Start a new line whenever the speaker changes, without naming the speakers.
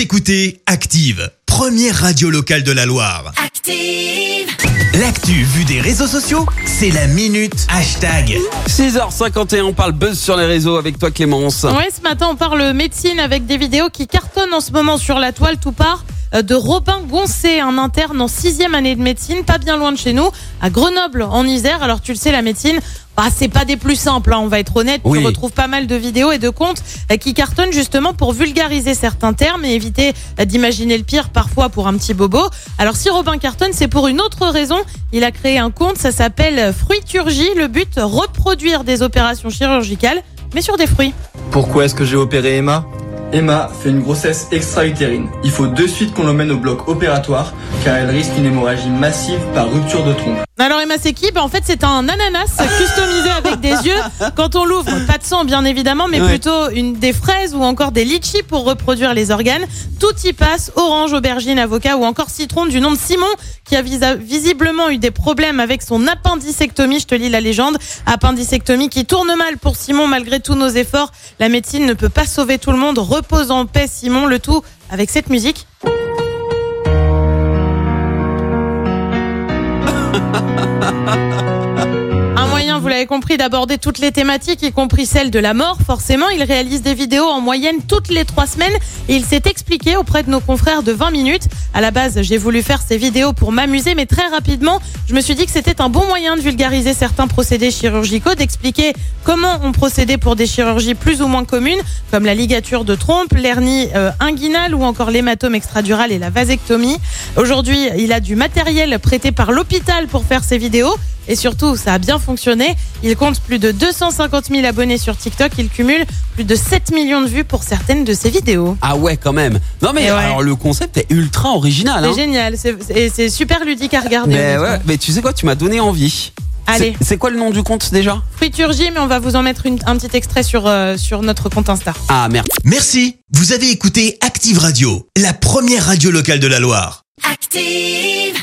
Vous écoutez Active, première radio locale de la Loire.
Active.
L'actu vue des réseaux sociaux, c'est la minute hashtag.
6h51, on parle buzz sur les réseaux avec toi Clémence.
Ouais, ce matin, on parle médecine avec des vidéos qui cartonnent en ce moment sur la toile. Tout part de Robin Goncé, un interne en sixième année de médecine, pas bien loin de chez nous, à Grenoble, en Isère. Alors, tu le sais, la médecine, bah, c'est pas des plus simples, hein, on va être honnête.
Oui.
Tu retrouves pas mal de vidéos et de comptes euh, qui cartonnent justement pour vulgariser certains termes et éviter euh, d'imaginer le pire parfois pour un petit bobo. Alors, si Robin cartonne, c'est pour une autre raison. Il a créé un compte, ça s'appelle Fruiturgie. Le but, reproduire des opérations chirurgicales, mais sur des fruits.
Pourquoi est-ce que j'ai opéré Emma? Emma fait une grossesse extra-utérine. Il faut de suite qu'on l'emmène au bloc opératoire car elle risque une hémorragie massive par rupture de trompe.
Alors Emma c'est qui? Ben, En fait c'est un ananas customisé avec des yeux. Quand on l'ouvre, pas de sang bien évidemment, mais
Ouais.
plutôt une des fraises ou encore des litchis pour reproduire les organes. Tout y passe, orange, aubergine, avocat ou encore citron du nom de Simon qui a visa- visiblement eu des problèmes avec son appendicectomie. Je te lis la légende. Appendicectomie qui tourne mal pour Simon malgré tous nos efforts. La médecine ne peut pas sauver tout le monde. Repose en paix Simon, le tout avec cette musique. 哈哈哈哈哈。L'avez compris, d'aborder toutes les thématiques, y compris celle de la mort. Forcément, il réalise des vidéos en moyenne toutes les trois semaines et il s'est expliqué auprès de nos confrères de 20 minutes. À la base, j'ai voulu faire ces vidéos pour m'amuser, mais très rapidement, je me suis dit que c'était un bon moyen de vulgariser certains procédés chirurgicaux, d'expliquer comment on procédait pour des chirurgies plus ou moins communes, comme la ligature de trompe, l'hernie euh, inguinale ou encore l'hématome extradural et la vasectomie. Aujourd'hui, il a du matériel prêté par l'hôpital pour faire ses vidéos. Et surtout, ça a bien fonctionné. Il compte plus de 250 000 abonnés sur TikTok. Il cumule plus de 7 millions de vues pour certaines de ses vidéos.
Ah ouais quand même. Non mais
ouais.
alors le concept est ultra original.
C'est
Hein.
génial. C'est- Et c'est super ludique à regarder.
Mais
honnêtement.
ouais, mais tu sais quoi, tu m'as donné envie.
Allez,
C'est- C'est quoi le nom du compte déjà?
Friturgie, mais on va vous en mettre une- un petit extrait sur, euh, sur notre compte Insta.
Ah merde.
Merci, vous avez écouté Active Radio, la première radio locale de la Loire.
Active.